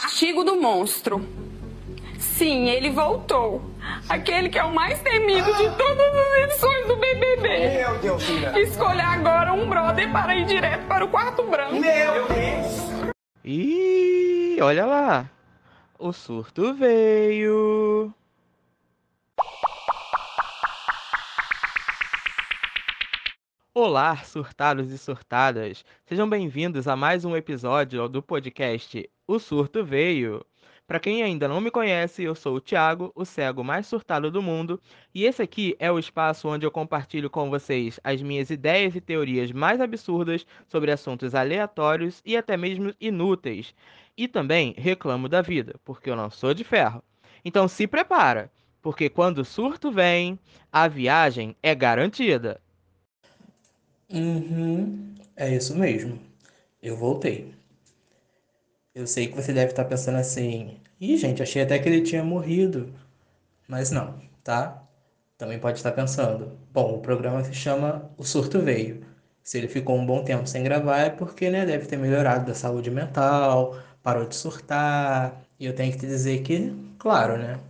castigo do monstro. Sim, ele voltou. Aquele que é o mais temido de todas as edições do BBB. Meu Deus, filha. Escolha agora um brother para ir direto para o quarto branco. Meu Deus. Ih, olha lá. O surto veio. Olá, surtados e surtadas. Sejam bem-vindos a mais um episódio do podcast O Surto Veio. Para quem ainda não me conhece, eu sou o Thiago, o cego mais surtado do mundo, e esse aqui é o espaço onde eu compartilho com vocês as minhas ideias e teorias mais absurdas sobre assuntos aleatórios e até mesmo inúteis. E também reclamo da vida, porque eu não sou de ferro. Então se prepara, porque quando o surto vem, a viagem é garantida. Uhum, é isso mesmo. Eu voltei. Eu sei que você deve estar pensando assim, ih, gente, achei até que ele tinha morrido. Mas não, tá? Também pode estar pensando, bom, o programa se chama O Surto Veio. Se ele ficou um bom tempo sem gravar é porque, né, deve ter melhorado da saúde mental, parou de surtar. E eu tenho que te dizer que, claro, né?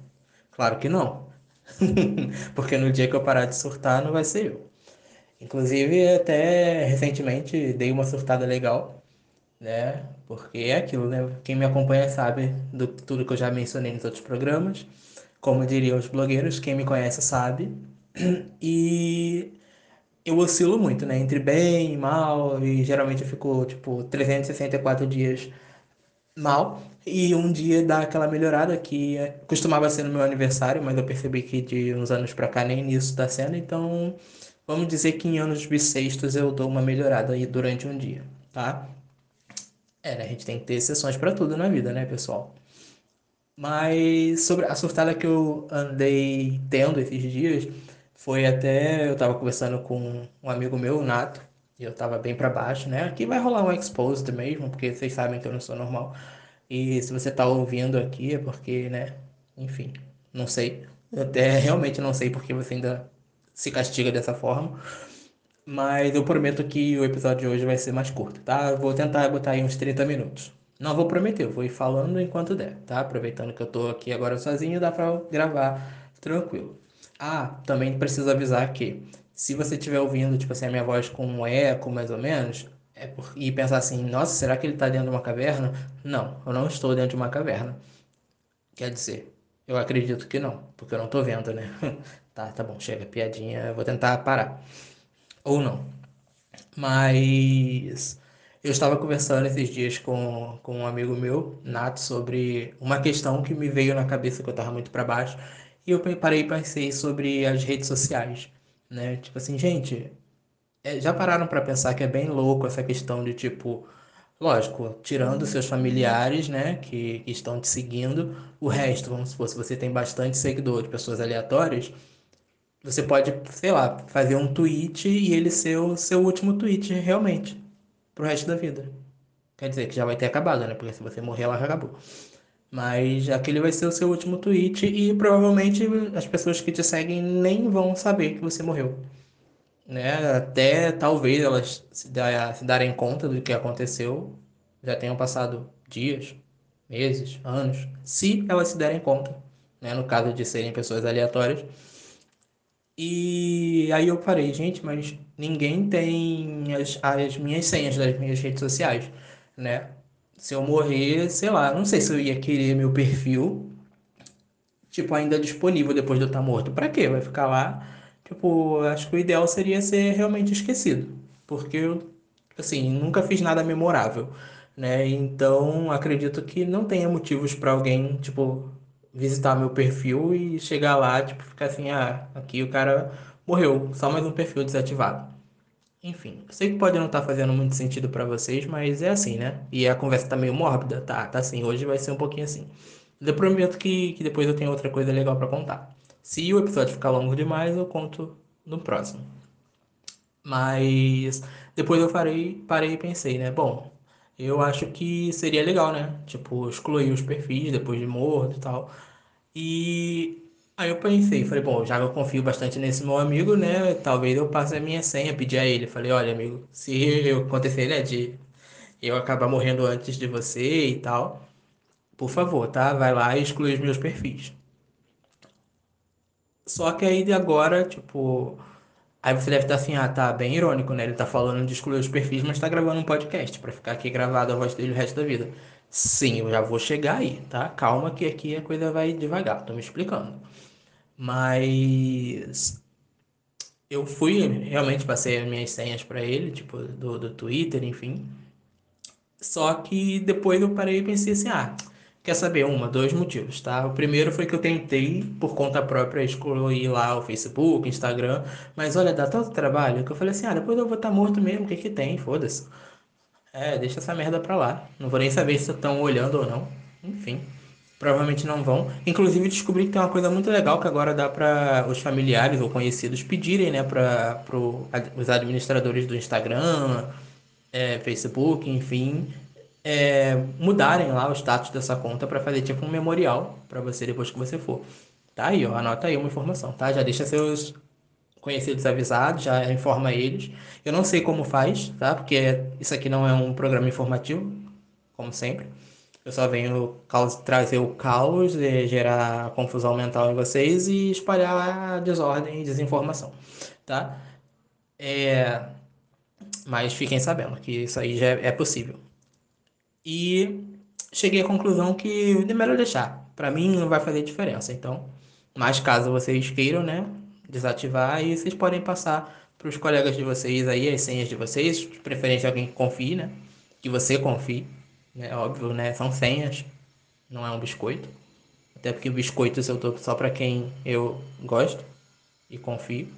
Claro que não. porque no dia que eu parar de surtar não vai ser eu. Inclusive, até recentemente dei uma surtada legal, né? Porque é aquilo, né? Quem me acompanha sabe do tudo que eu já mencionei nos outros programas. Como diriam os blogueiros, quem me conhece sabe. E eu oscilo muito, né? Entre bem e mal, e geralmente eu fico, tipo, 364 dias mal. E um dia dá aquela melhorada que costumava ser no meu aniversário, mas eu percebi que de uns anos pra cá nem nisso tá sendo, então Vamos dizer que em anos bissextos eu dou uma melhorada aí durante um dia, tá? É? A gente tem que ter exceções para tudo na vida, né, pessoal? Mas sobre a surtada que eu andei tendo esses dias, foi até eu tava conversando com um amigo meu, o Nato, e eu tava bem para baixo, né? Aqui vai rolar um exposed mesmo, porque vocês sabem que eu não sou normal. E se você tá ouvindo aqui é porque, né? Enfim, não sei. Eu até realmente não sei porque você ainda se castiga dessa forma. Mas eu prometo que o episódio de hoje vai ser mais curto, tá? Eu vou tentar botar aí uns 30 minutos. Não vou prometer, eu vou ir falando enquanto der, tá? Aproveitando que eu tô aqui agora sozinho, dá pra gravar tranquilo. Ah, também preciso avisar que se você estiver ouvindo, tipo assim, a minha voz com um eco, mais ou menos, é por... e pensar assim, nossa, será que ele tá dentro de uma caverna? Não, eu não estou dentro de uma caverna. Quer dizer, eu acredito que não, porque eu não tô vendo, né? Tá, tá bom, chega, piadinha, vou tentar parar. Ou não. Mas eu estava conversando esses dias com, com um amigo meu, Nato, sobre uma questão que me veio na cabeça que eu estava muito para baixo. E eu parei e pensei sobre as redes sociais, né? Tipo assim, gente, é, já pararam para pensar que é bem louco essa questão de tipo Lógico, tirando seus familiares, né, que, que, estão te seguindo, o resto, vamos supor, se você tem bastante seguidor de pessoas aleatórias, você pode, sei lá, fazer um tweet e ele ser o seu último tweet realmente pro resto da vida. Quer dizer que já vai ter acabado, né? Porque se você morrer, ela já acabou. Mas aquele vai ser o seu último tweet e provavelmente as pessoas que te seguem nem vão saber que você morreu. Né? Até talvez elas se, dar, se darem conta do que aconteceu, já tenham passado dias, meses, anos, se elas se derem conta, né? No caso de serem pessoas aleatórias e aí eu parei, gente, mas ninguém tem as, as minhas senhas das minhas redes sociais, né? Se eu morrer, sei lá, não sei se eu ia querer meu perfil, tipo, ainda disponível depois de eu estar morto. Pra quê? Vai ficar lá? Tipo, acho que o ideal seria ser realmente esquecido. Porque eu, assim, nunca fiz nada memorável, né? Então, acredito que não tenha motivos para alguém, tipo, visitar meu perfil e chegar lá, tipo, ficar assim, ah, aqui o cara morreu, só mais um perfil desativado. Enfim, eu sei que pode não estar tá fazendo muito sentido para vocês, mas é assim, né? E a conversa tá meio mórbida, tá? Tá assim, hoje vai ser um pouquinho assim. Eu prometo que, que depois eu tenho outra coisa legal para contar. Se o episódio ficar longo demais, eu conto no próximo. Mas depois eu parei, parei e pensei, né? Bom, eu acho que seria legal, né? Tipo, excluir os perfis depois de morto e tal. E aí eu pensei, falei, bom, já que eu confio bastante nesse meu amigo, né? Talvez eu passe a minha senha, pedir a ele. Falei, olha, amigo, se acontecer, né, de eu acabar morrendo antes de você e tal, por favor, tá? Vai lá e exclui os meus perfis. Só que aí de agora, tipo. Aí você deve estar assim, ah, tá bem irônico, né? Ele tá falando de excluir os perfis, mas tá gravando um podcast para ficar aqui gravado a voz dele o resto da vida. Sim, eu já vou chegar aí, tá? Calma que aqui a coisa vai devagar, tô me explicando. Mas eu fui, realmente passei as minhas senhas para ele, tipo, do, do Twitter, enfim. Só que depois eu parei e pensei assim, ah, quer saber? Uma, dois motivos, tá? O primeiro foi que eu tentei, por conta própria, excluir lá o Facebook, Instagram, mas olha, dá tanto trabalho que eu falei assim, ah, depois eu vou estar tá morto mesmo, o que que tem? Foda-se. É, deixa essa merda pra lá. Não vou nem saber se estão olhando ou não. Enfim provavelmente não vão. Inclusive descobri que tem uma coisa muito legal que agora dá para os familiares ou conhecidos pedirem, né, para os administradores do Instagram, é, Facebook, enfim, é, mudarem lá o status dessa conta para fazer tipo um memorial para você depois que você for. Tá aí, ó, anota aí uma informação, tá? Já deixa seus conhecidos avisados, já informa eles. Eu não sei como faz, tá? Porque isso aqui não é um programa informativo, como sempre. Eu só venho trazer o caos, gerar confusão mental em vocês e espalhar a desordem e desinformação, tá? É... Mas fiquem sabendo que isso aí já é possível. E cheguei à conclusão que é melhor deixar. Para mim não vai fazer diferença. Então, mas caso vocês queiram, né, desativar, aí vocês podem passar para os colegas de vocês aí as senhas de vocês, de preferência alguém que confie, né? Que você confie é óbvio, né? São senhas, não é um biscoito. Até porque biscoitos eu tô só para quem eu gosto e confio.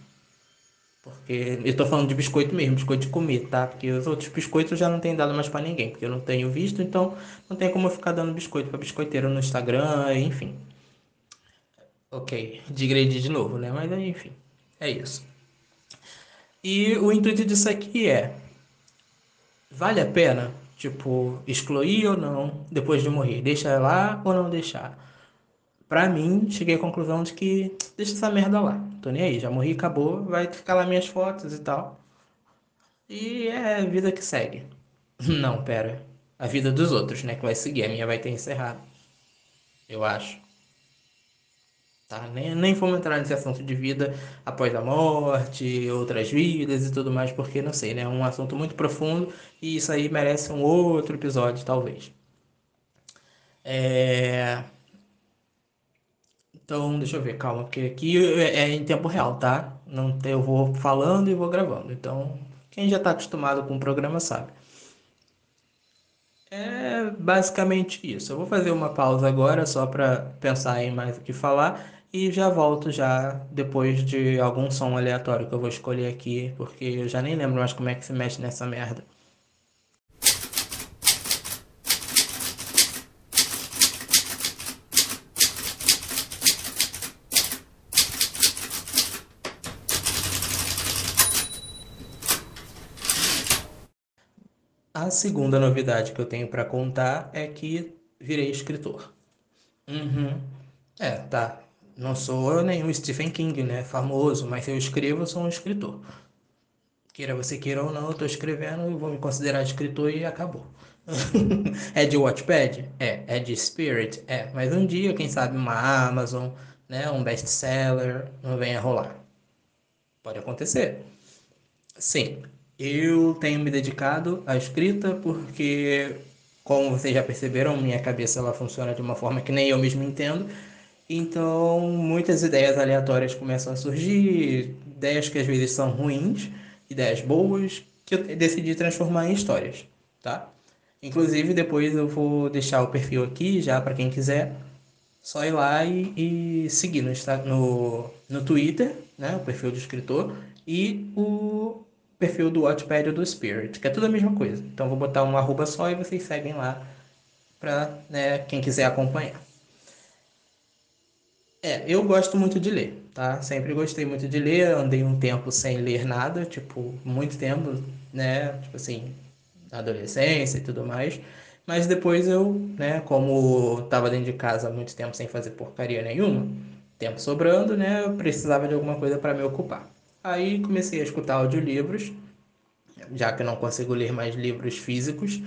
Porque eu tô falando de biscoito mesmo, biscoito de comer, tá? Porque os outros biscoitos já não tem dado mais para ninguém, porque eu não tenho visto, então não tem como eu ficar dando biscoito para biscoiteiro no Instagram, enfim. Ok, digredi de novo, né? Mas enfim, é isso. E o intuito disso aqui é: vale a pena Tipo, excluir ou não depois de morrer? Deixar lá ou não deixar? Pra mim, cheguei à conclusão de que deixa essa merda lá. Tô nem aí, já morri, acabou, vai ficar lá minhas fotos e tal. E é a vida que segue. Não, pera. A vida dos outros, né? Que vai seguir. A minha vai ter encerrado. Eu acho. Tá? Nem, nem vamos entrar nesse assunto de vida após a morte, outras vidas e tudo mais, porque não sei, né? É um assunto muito profundo e isso aí merece um outro episódio, talvez. É... Então, deixa eu ver, calma, porque aqui é, é em tempo real, tá? Não, eu vou falando e vou gravando. Então, quem já está acostumado com o programa sabe. É basicamente isso. Eu vou fazer uma pausa agora só para pensar em mais o que falar e já volto já depois de algum som aleatório que eu vou escolher aqui, porque eu já nem lembro mais como é que se mexe nessa merda. A segunda novidade que eu tenho para contar é que virei escritor. Uhum. É, tá não sou nenhum Stephen King, né, famoso, mas se eu escrevo, eu sou um escritor. Queira você queira ou não, eu tô escrevendo e vou me considerar escritor e acabou. é de Watchpad? É. É de Spirit? É. Mas um dia, quem sabe, uma Amazon, né, um best-seller, não venha rolar. Pode acontecer. Sim, eu tenho me dedicado à escrita porque, como vocês já perceberam, minha cabeça ela funciona de uma forma que nem eu mesmo entendo. Então, muitas ideias aleatórias começam a surgir, ideias que às vezes são ruins, ideias boas, que eu decidi transformar em histórias, tá? Inclusive, depois eu vou deixar o perfil aqui já para quem quiser. Só ir lá e, e seguir no, no, no Twitter, né? O perfil do escritor, e o perfil do Watchpad do Spirit, que é tudo a mesma coisa. Então, vou botar um arroba só e vocês seguem lá para né, quem quiser acompanhar. É, eu gosto muito de ler, tá? Sempre gostei muito de ler, andei um tempo sem ler nada, tipo, muito tempo, né? Tipo assim, na adolescência e tudo mais. Mas depois eu, né, como tava dentro de casa há muito tempo sem fazer porcaria nenhuma, tempo sobrando, né, eu precisava de alguma coisa para me ocupar. Aí comecei a escutar audiolivros, já que eu não consigo ler mais livros físicos,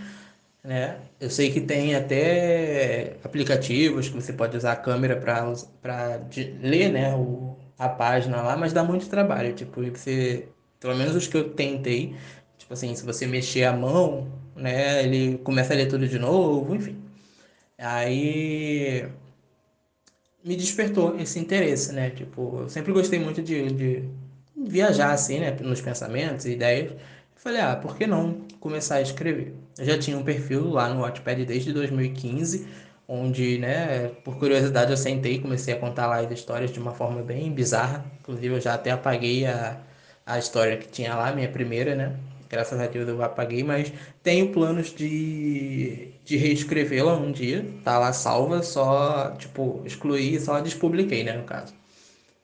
né? Eu sei que tem até aplicativos que você pode usar a câmera para ler, né, o, a página lá, mas dá muito trabalho, tipo, você, pelo menos os que eu tentei, tipo assim, se você mexer a mão, né, ele começa a ler tudo de novo, enfim. Aí me despertou esse interesse, né? Tipo, eu sempre gostei muito de, de viajar assim, né, nos pensamentos e ideias. Falei, ah, por que não começar a escrever? Eu já tinha um perfil lá no Wattpad desde 2015, onde, né, por curiosidade eu sentei e comecei a contar lá as histórias de uma forma bem bizarra. Inclusive eu já até apaguei a, a história que tinha lá, minha primeira, né? Graças a Deus eu apaguei, mas tenho planos de, de reescrevê-la um dia. Tá lá salva, só, tipo, excluí, só despubliquei, né, no caso.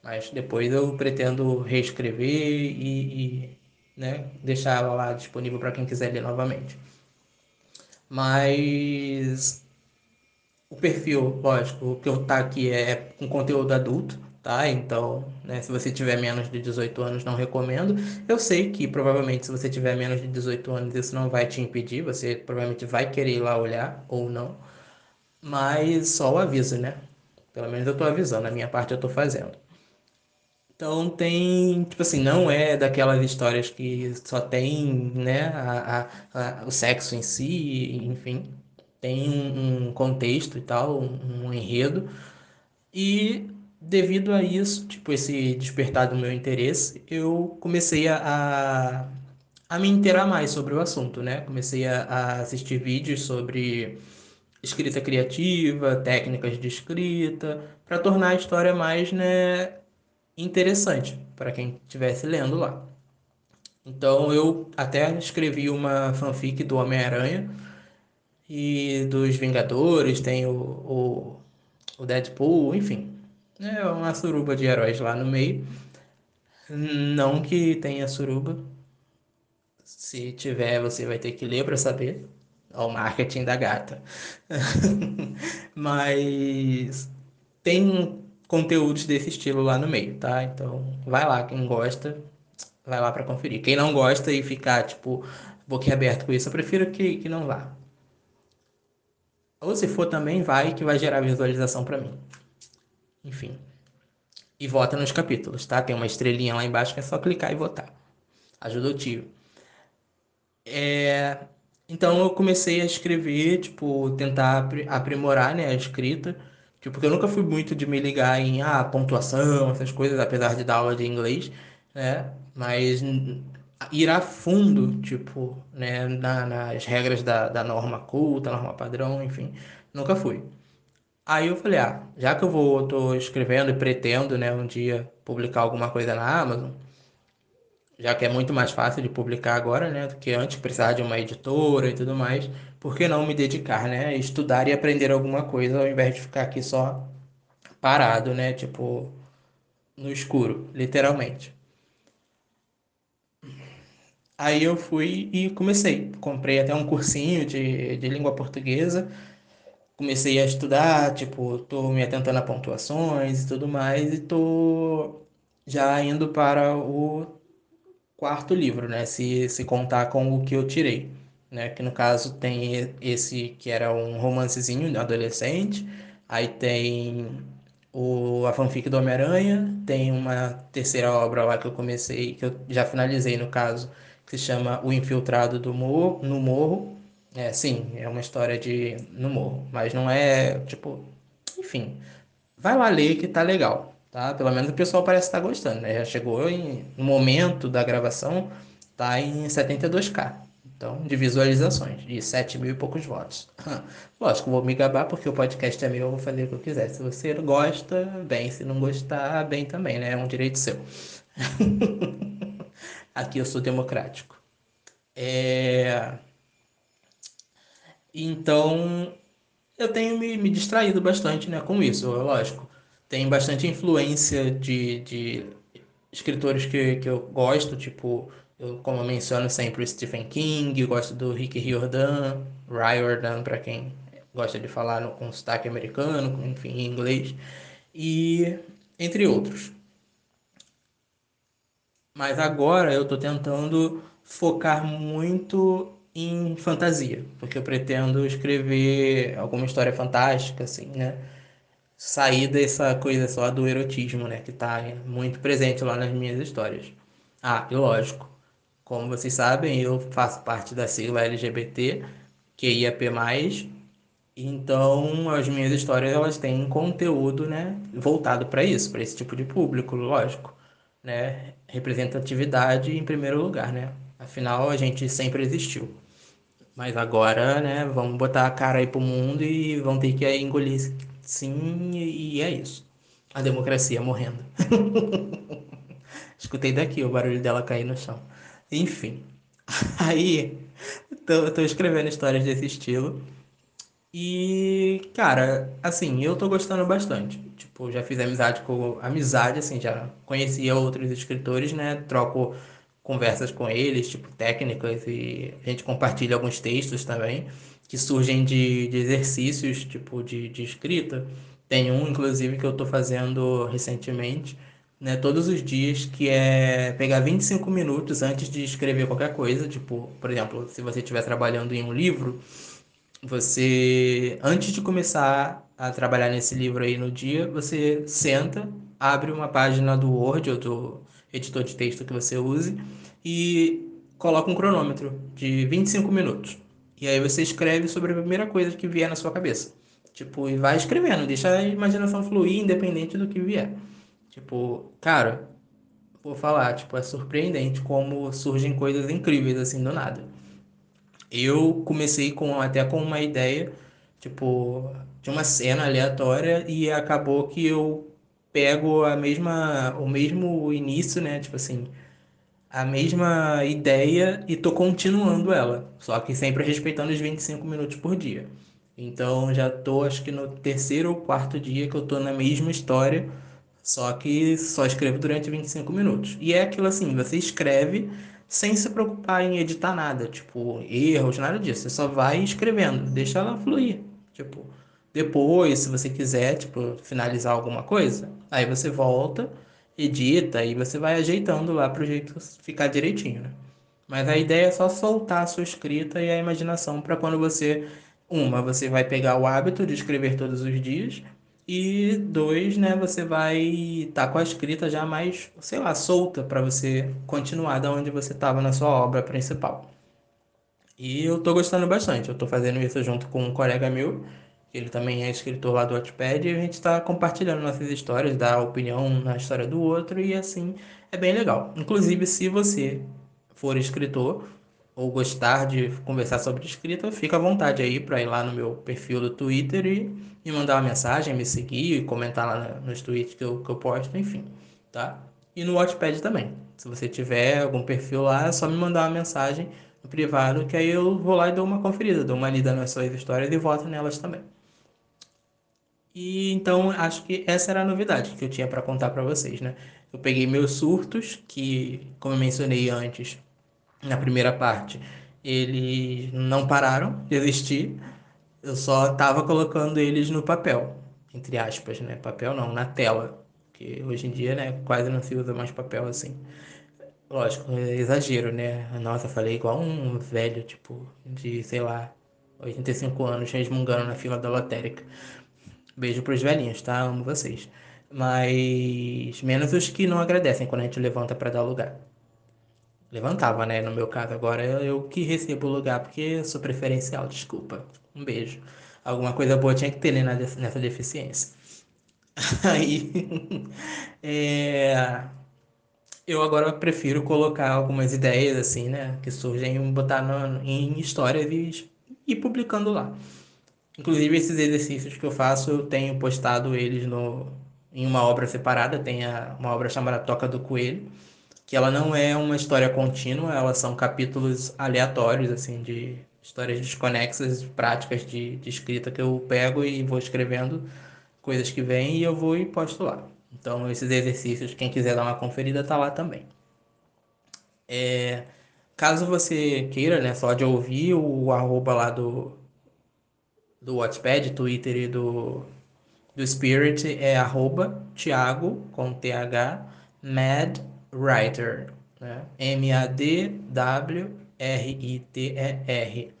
Mas depois eu pretendo reescrever e, e né? Deixar ela lá disponível para quem quiser ler novamente. Mas o perfil, lógico, o que eu tá aqui é com conteúdo adulto, tá? Então, né, se você tiver menos de 18 anos, não recomendo. Eu sei que provavelmente se você tiver menos de 18 anos, isso não vai te impedir, você provavelmente vai querer ir lá olhar ou não. Mas só o aviso, né? Pelo menos eu tô avisando, a minha parte eu tô fazendo. Então tem, tipo assim, não é daquelas histórias que só tem, né, a, a, a, o sexo em si, enfim. Tem um, contexto e tal, um, um, enredo. E devido a isso, tipo, esse despertar do meu interesse, eu comecei a, a, me inteirar mais sobre o assunto, né? Comecei a, a assistir vídeos sobre escrita criativa, técnicas de escrita, para tornar a história mais, né, interessante para quem estivesse lendo lá. Então eu até escrevi uma fanfic do Homem-Aranha e dos Vingadores, tem o, o, o Deadpool, enfim. É uma suruba de heróis lá no meio. Não que tenha suruba. Se tiver, você vai ter que ler para saber. o marketing da gata. Mas tem conteúdos desse estilo lá no meio, tá? Então, vai lá, quem gosta, vai lá para conferir. Quem não gosta e ficar, tipo, boquiaberto com isso, eu prefiro que, que não vá. Ou se for também, vai, que vai gerar visualização para mim. Enfim. E vota nos capítulos, tá? Tem uma estrelinha lá embaixo que é só clicar e votar. Ajuda o tio. É... Então eu comecei a escrever, tipo, tentar aprimorar né, a escrita Tipo, porque eu nunca fui muito de me ligar em ah, pontuação, essas coisas, apesar de dar aula de inglês, né? Mas ir a fundo, tipo, né, na, nas regras da, da norma culta, norma padrão, enfim, nunca fui. Aí eu falei, ah, já que eu vou, tô escrevendo e pretendo, né, um dia publicar alguma coisa na Amazon, já que é muito mais fácil de publicar agora, né, do que antes precisar de uma editora e tudo mais, por que não me dedicar, né, estudar e aprender alguma coisa ao invés de ficar aqui só parado, né, tipo no escuro, literalmente. Aí eu fui e comecei, comprei até um cursinho de, de língua portuguesa, comecei a estudar, tipo, tô me atentando a pontuações e tudo mais, e tô já indo para o quarto livro, né? Se, se contar com o que eu tirei, né? Que no caso tem esse que era um romancezinho adolescente, aí tem o, a fanfic do Homem-Aranha, tem uma terceira obra lá que eu comecei, que eu já finalizei no caso, que se chama O Infiltrado do Morro, no Morro. É, sim, é uma história de no morro, mas não é, tipo, enfim, vai lá ler que tá legal tá? Pelo menos o pessoal parece estar gostando, né? Já chegou em, no momento da gravação, tá em 72k. Então, de visualizações, de 7 mil e poucos votos. Lógico, vou me gabar porque o podcast é meu, eu vou fazer o que eu quiser. Se você gosta, bem. Se não gostar, bem também, né? É um direito seu. Aqui eu sou democrático. É... Então, eu tenho me, me distraído bastante né, com isso, lógico tem bastante influência de, de escritores que, que eu gosto, tipo, eu, como eu menciono sempre, Stephen King, gosto do Rick Riordan, Riordan, para quem gosta de falar com sotaque americano, enfim, em inglês, e entre outros. Mas agora eu estou tentando focar muito em fantasia, porque eu pretendo escrever alguma história fantástica, assim, né? Sair dessa coisa só do erotismo, né? Que tá muito presente lá nas minhas histórias. Ah, e lógico, como vocês sabem, eu faço parte da sigla LGBT, QIAP+, então as minhas histórias elas têm conteúdo, né, voltado para isso, para esse tipo de público, lógico, né? Representatividade em primeiro lugar, né? Afinal, a gente sempre existiu. Mas agora, né, vamos botar a cara aí pro mundo e vão ter que engolir sim, e é isso. A democracia morrendo. Escutei daqui o barulho dela cair no chão. Enfim. Aí, tô, tô escrevendo histórias desse estilo. E, cara, assim, eu tô gostando bastante. Tipo, já fiz amizade com. Amizade, assim, já conhecia outros escritores, né? Troco conversas com eles, tipo, técnicas, e a gente compartilha alguns textos também, que surgem de, de exercícios, tipo, de, de escrita. Tem um, inclusive, que eu tô fazendo recentemente, né, todos os dias, que é pegar 25 minutos antes de escrever qualquer coisa. Tipo, por exemplo, se você estiver trabalhando em um livro, você, antes de começar a trabalhar nesse livro aí no dia, você senta, abre uma página do Word ou do editor de texto que você use e coloca um cronômetro de 25 minutos. E aí você escreve sobre a primeira coisa que vier na sua cabeça. Tipo, e vai escrevendo, deixa a imaginação fluir independente do que vier. Tipo, cara, vou falar, tipo, é surpreendente como surgem coisas incríveis assim do nada. Eu comecei com até com uma ideia, tipo, de uma cena aleatória e acabou que eu pego a mesma o mesmo início, né, tipo assim, a mesma ideia e tô continuando ela, só que sempre respeitando os 25 minutos por dia. Então já tô acho que no terceiro ou quarto dia que eu tô na mesma história só que só escrevo durante 25 minutos. E é aquilo assim, você escreve sem se preocupar em editar nada, tipo, erros, nada disso. Você só vai escrevendo, deixa ela fluir. Tipo, depois, se você quiser, tipo, finalizar alguma coisa, aí você volta, edita e você vai ajeitando lá pro jeito ficar direitinho, né? Mas a ideia é só soltar a sua escrita e a imaginação para quando você uma, você vai pegar o hábito de escrever todos os dias, e dois, né, você vai estar tá com a escrita já mais, sei lá, solta para você continuar da onde você estava na sua obra principal. E eu tô gostando bastante. Eu tô fazendo isso junto com um colega meu, ele também é escritor lá do Wattpad, e a gente está compartilhando nossas histórias, dá opinião na história do outro, e assim é bem legal. Inclusive, se você for escritor, ou gostar de conversar sobre escrita, fica à vontade aí para ir lá no meu perfil do Twitter e me mandar uma mensagem, me seguir e comentar lá nos tweets que eu, que eu posto, enfim, tá? E no Watchpad também. Se você tiver algum perfil lá, é só me mandar uma mensagem no privado, que aí eu vou lá e dou uma conferida, dou uma lida nas suas histórias e voto nelas também. E então acho que essa era a novidade que eu tinha para contar para vocês, né? Eu peguei meus surtos, que, como eu mencionei antes, na primeira parte, eles não pararam de existir. Eu só estava colocando eles no papel, entre aspas, né? Papel não, na tela. Porque hoje em dia, né, quase não se usa mais papel assim. Lógico, é exagero, né? Nossa, falei igual um velho, tipo, de, sei lá, 85 anos, resmungando na fila da lotérica. Beijo pros velhinhos, tá? Amo vocês. Mas menos os que não agradecem quando a gente levanta para dar lugar. Levantava, né? No meu caso, agora eu, que recebo o lugar porque sou preferencial, desculpa. Um beijo. Alguma coisa boa tinha que ter né, nessa deficiência. Aí. é, eu agora prefiro colocar algumas ideias, assim, né? Que surgem, botar no, em histórias e ir publicando lá. Inclusive, esses exercícios que eu faço, eu tenho postado eles no, em uma obra separada. Tem a, uma obra chamada Toca do Coelho que ela não é uma história contínua, elas são capítulos aleatórios, assim, de histórias desconexas, práticas de, de escrita que eu pego e vou escrevendo coisas que vêm e eu vou e posto lá. Então, esses exercícios, quem quiser dar uma conferida, tá lá também. É, caso você queira, né, só de ouvir o arroba lá do, do Watchpad, Twitter e do, do Spirit é arroba Thiago, com TH, Mad Writer, né? M-A-D-W-R-I-T-E-R. R-I-T-E-R.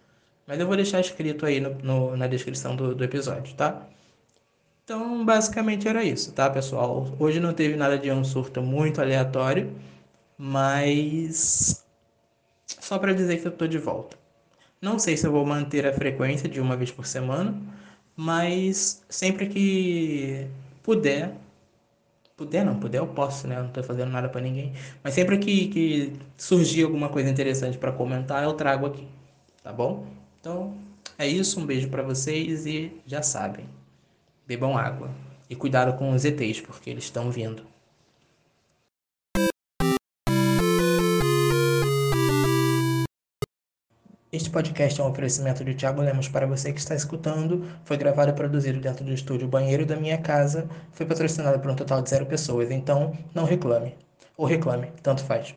Mas eu vou deixar escrito aí no, no, na descrição do, do episódio, tá? Então, basicamente era isso, tá, pessoal? Hoje não teve nada de um surto muito aleatório, mas só para dizer que eu tô de volta. Não sei se eu vou manter a frequência de uma vez por semana, mas sempre que puder, puder não, puder eu posso, né? Eu não tô fazendo nada para ninguém, mas sempre que, que surgir alguma coisa interessante para comentar, eu trago aqui, tá bom? Então, é isso, um beijo para vocês e já sabem, bebam água e cuidado com os ETs, porque eles estão vindo. Este podcast é um oferecimento de Thiago Lemos para você que está escutando. Foi gravado e produzido dentro do estúdio Banheiro da minha casa. Foi patrocinado por um total de zero pessoas, então não reclame. Ou reclame, tanto faz.